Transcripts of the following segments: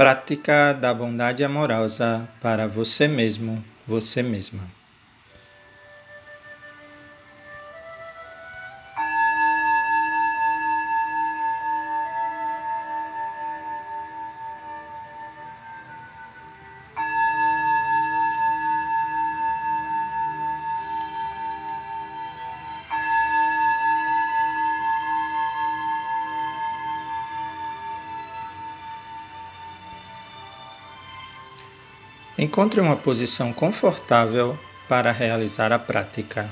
Prática da bondade amorosa para você mesmo, você mesma. Encontre uma posição confortável para realizar a prática.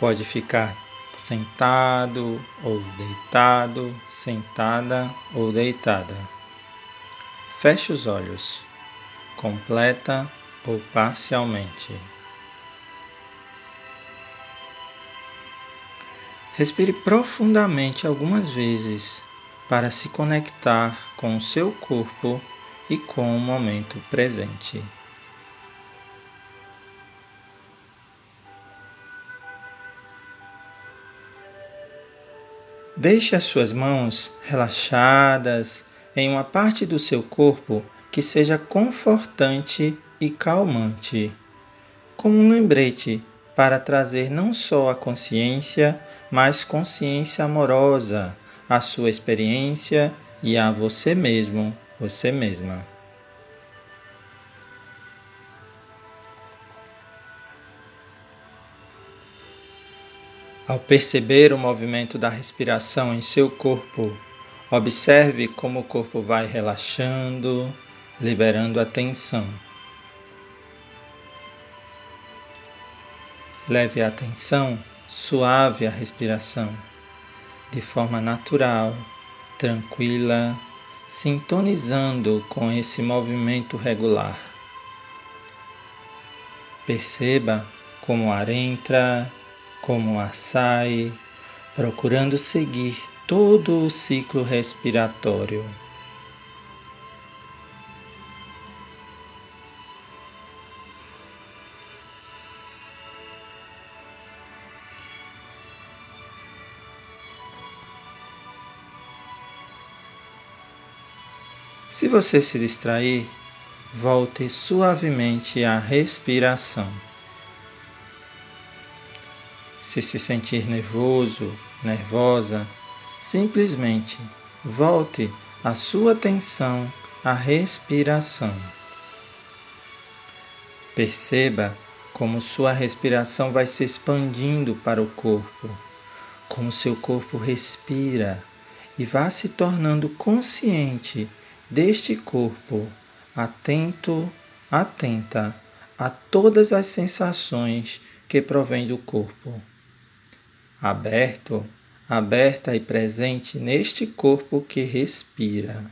Pode ficar sentado ou deitado, sentada ou deitada. Feche os olhos, completa ou parcialmente. Respire profundamente algumas vezes para se conectar com o seu corpo e com o momento presente. Deixe as suas mãos relaxadas em uma parte do seu corpo que seja confortante e calmante, como um lembrete para trazer não só a consciência, mas consciência amorosa à sua experiência e a você mesmo você mesma. Ao perceber o movimento da respiração em seu corpo, observe como o corpo vai relaxando, liberando a tensão. Leve a atenção suave à respiração, de forma natural, tranquila sintonizando com esse movimento regular. Perceba como o ar entra, como o ar sai, procurando seguir todo o ciclo respiratório. Você se distrair, volte suavemente à respiração. Se se sentir nervoso, nervosa, simplesmente volte a sua atenção à respiração. Perceba como sua respiração vai se expandindo para o corpo, como seu corpo respira e vá se tornando consciente deste corpo, atento, atenta a todas as sensações que provém do corpo. Aberto, aberta e presente neste corpo que respira.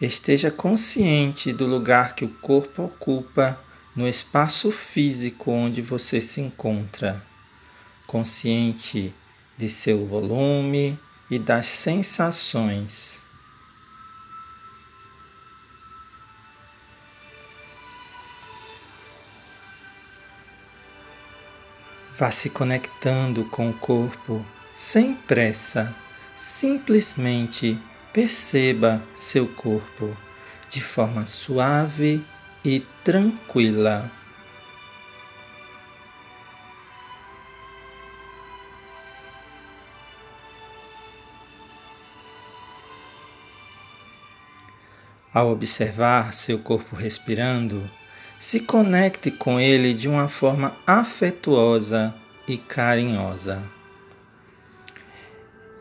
Esteja consciente do lugar que o corpo ocupa no espaço físico onde você se encontra consciente de seu volume e das sensações. Vá se conectando com o corpo sem pressa, simplesmente perceba seu corpo de forma suave e tranquila. Ao observar seu corpo respirando, se conecte com ele de uma forma afetuosa e carinhosa.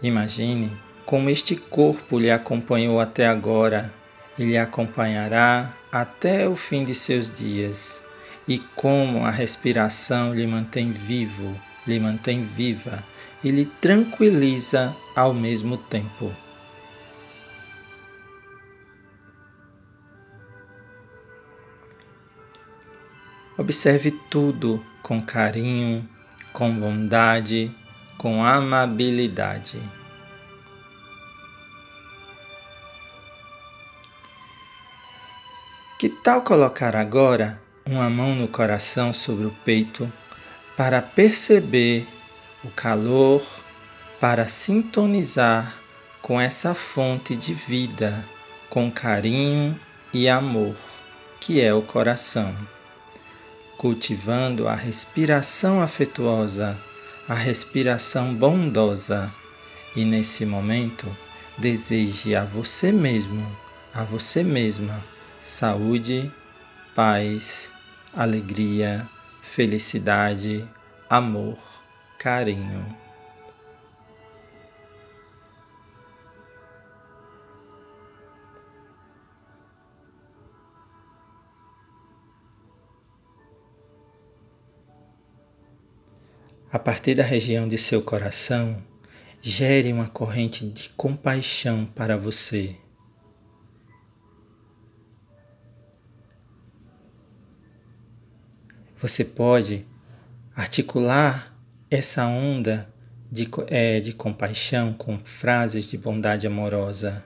Imagine como este corpo lhe acompanhou até agora e lhe acompanhará até o fim de seus dias, e como a respiração lhe mantém vivo, lhe mantém viva e lhe tranquiliza ao mesmo tempo. Observe tudo com carinho, com bondade, com amabilidade. Que tal colocar agora uma mão no coração sobre o peito, para perceber o calor, para sintonizar com essa fonte de vida, com carinho e amor, que é o coração. Cultivando a respiração afetuosa, a respiração bondosa, e nesse momento deseje a você mesmo, a você mesma, saúde, paz, alegria, felicidade, amor, carinho. A partir da região de seu coração, gere uma corrente de compaixão para você. Você pode articular essa onda de, é, de compaixão com frases de bondade amorosa,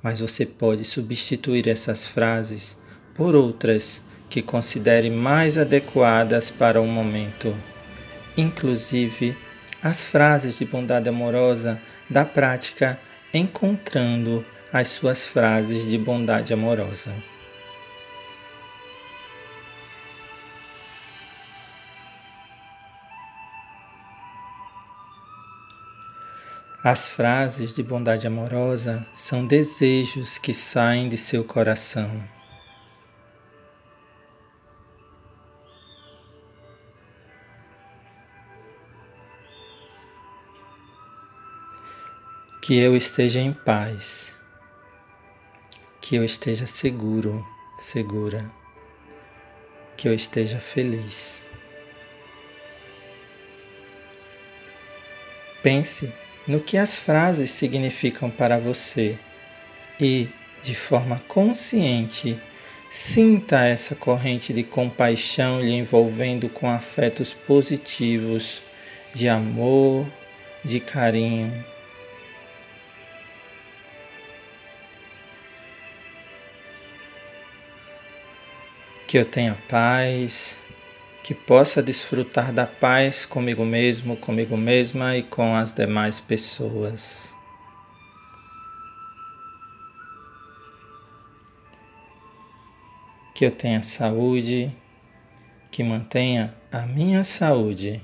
mas você pode substituir essas frases por outras que considere mais adequadas para o momento inclusive as frases de bondade amorosa da prática, encontrando as suas frases de bondade amorosa. As frases de bondade amorosa são desejos que saem de seu coração. Que eu esteja em paz, que eu esteja seguro, segura, que eu esteja feliz. Pense no que as frases significam para você e, de forma consciente, sinta essa corrente de compaixão lhe envolvendo com afetos positivos de amor, de carinho, que eu tenha paz, que possa desfrutar da paz comigo mesmo, comigo mesma e com as demais pessoas. Que eu tenha saúde, que mantenha a minha saúde,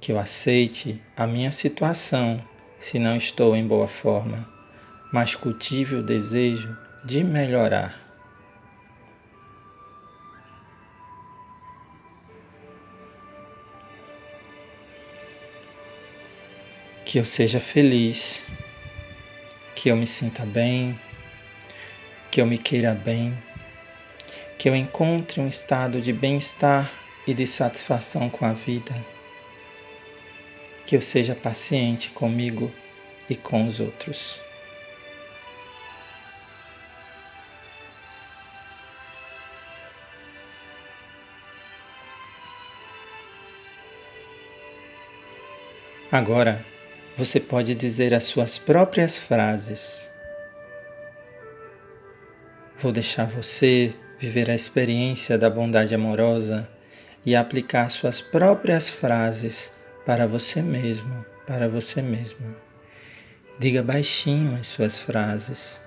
que eu aceite a minha situação se não estou em boa forma, mas cultive o desejo de melhorar. Que eu seja feliz, que eu me sinta bem, que eu me queira bem, que eu encontre um estado de bem-estar e de satisfação com a vida, que eu seja paciente comigo e com os outros. Agora, você pode dizer as suas próprias frases. Vou deixar você viver a experiência da bondade amorosa e aplicar suas próprias frases para você mesmo, para você mesma. Diga baixinho as suas frases.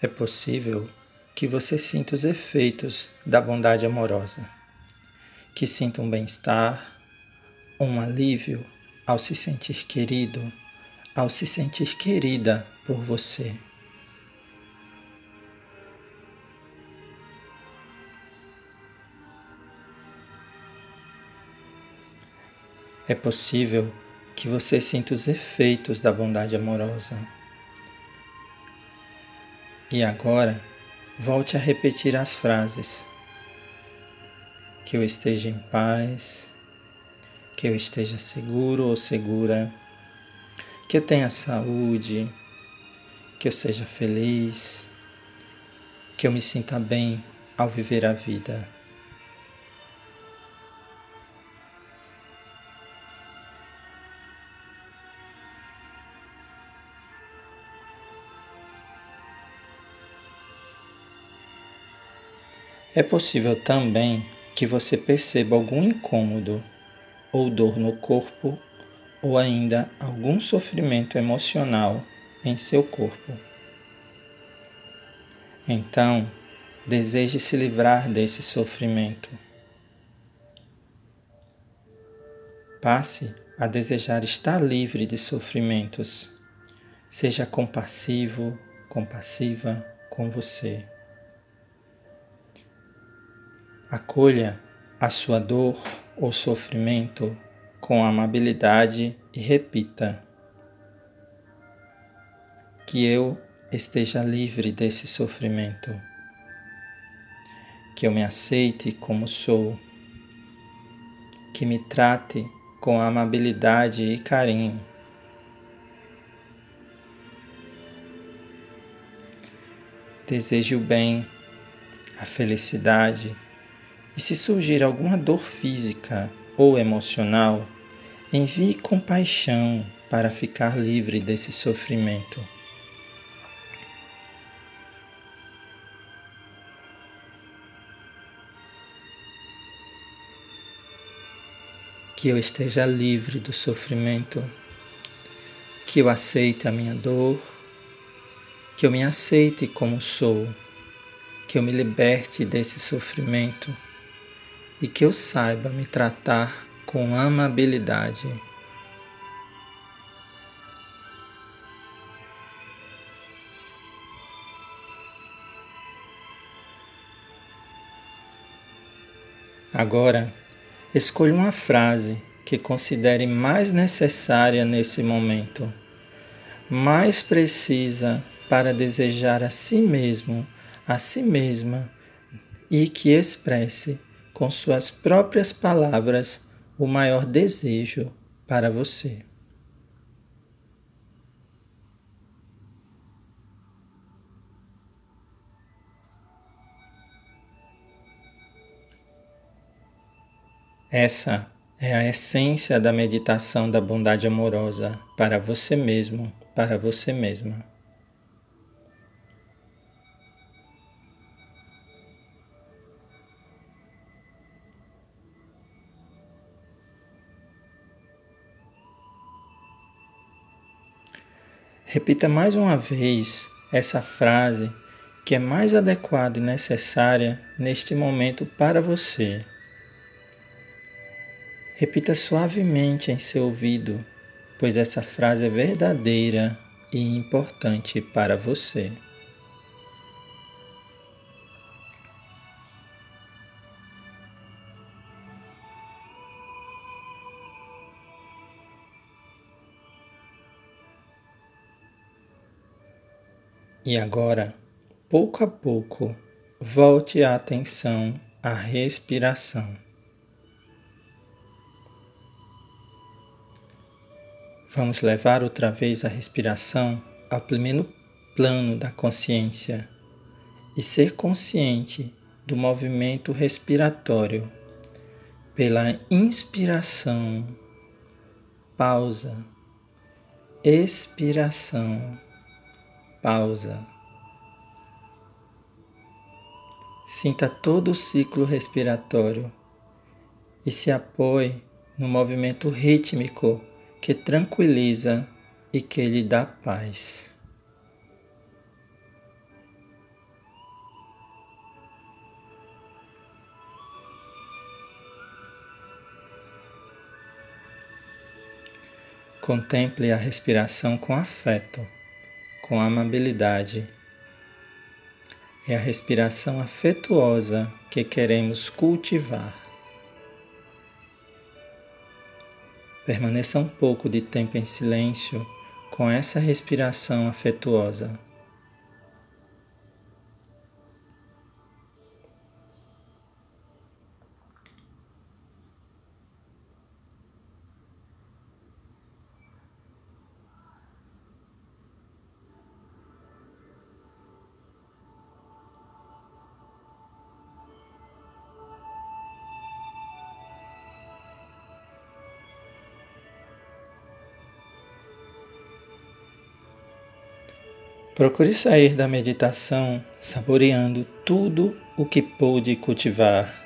é possível que você sinta os efeitos da bondade amorosa, que sinta um bem-estar, um alívio ao se sentir querido, ao se sentir querida por você. É possível que você sinta os efeitos da bondade amorosa e agora, volte a repetir as frases. Que eu esteja em paz, que eu esteja seguro ou segura, que eu tenha saúde, que eu seja feliz, que eu me sinta bem ao viver a vida. É possível também que você perceba algum incômodo ou dor no corpo ou ainda algum sofrimento emocional em seu corpo. Então, deseje se livrar desse sofrimento. Passe a desejar estar livre de sofrimentos. Seja compassivo, compassiva com você. Acolha a sua dor ou sofrimento com amabilidade e repita: Que eu esteja livre desse sofrimento, que eu me aceite como sou, que me trate com amabilidade e carinho. Deseje o bem, a felicidade e se surgir alguma dor física ou emocional, envie compaixão para ficar livre desse sofrimento. Que eu esteja livre do sofrimento, que eu aceite a minha dor, que eu me aceite como sou, que eu me liberte desse sofrimento e que eu saiba me tratar com amabilidade. Agora, escolha uma frase que considere mais necessária nesse momento, mais precisa para desejar a si mesmo, a si mesma e que expresse com suas próprias palavras o maior desejo para você. Essa é a essência da meditação da bondade amorosa para você mesmo, para você mesma. Repita mais uma vez essa frase que é mais adequada e necessária neste momento para você. Repita suavemente em seu ouvido, pois essa frase é verdadeira e importante para você. E agora, pouco a pouco, volte a atenção à respiração. Vamos levar outra vez a respiração ao primeiro plano da consciência e ser consciente do movimento respiratório. Pela inspiração, pausa, expiração pausa. Sinta todo o ciclo respiratório e se apoie no movimento rítmico que tranquiliza e que lhe dá paz. Contemple a respiração com afeto com amabilidade. É a respiração afetuosa que queremos cultivar. Permaneça um pouco de tempo em silêncio com essa respiração afetuosa. Procure sair da meditação saboreando tudo o que pôde cultivar,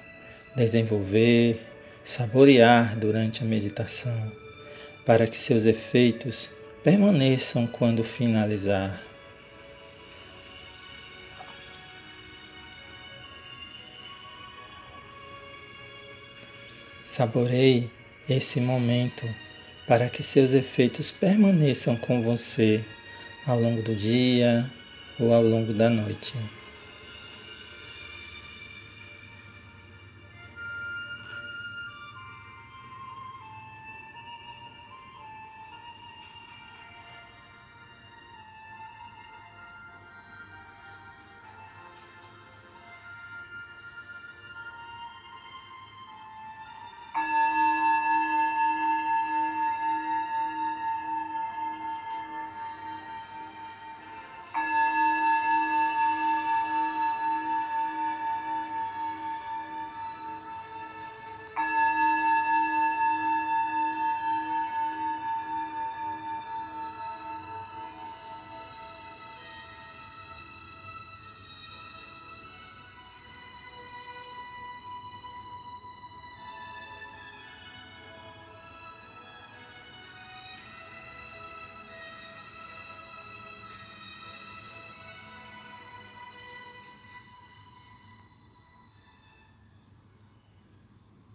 desenvolver, saborear durante a meditação, para que seus efeitos permaneçam quando finalizar. Saboreie esse momento para que seus efeitos permaneçam com você ao longo do dia ou ao longo da noite.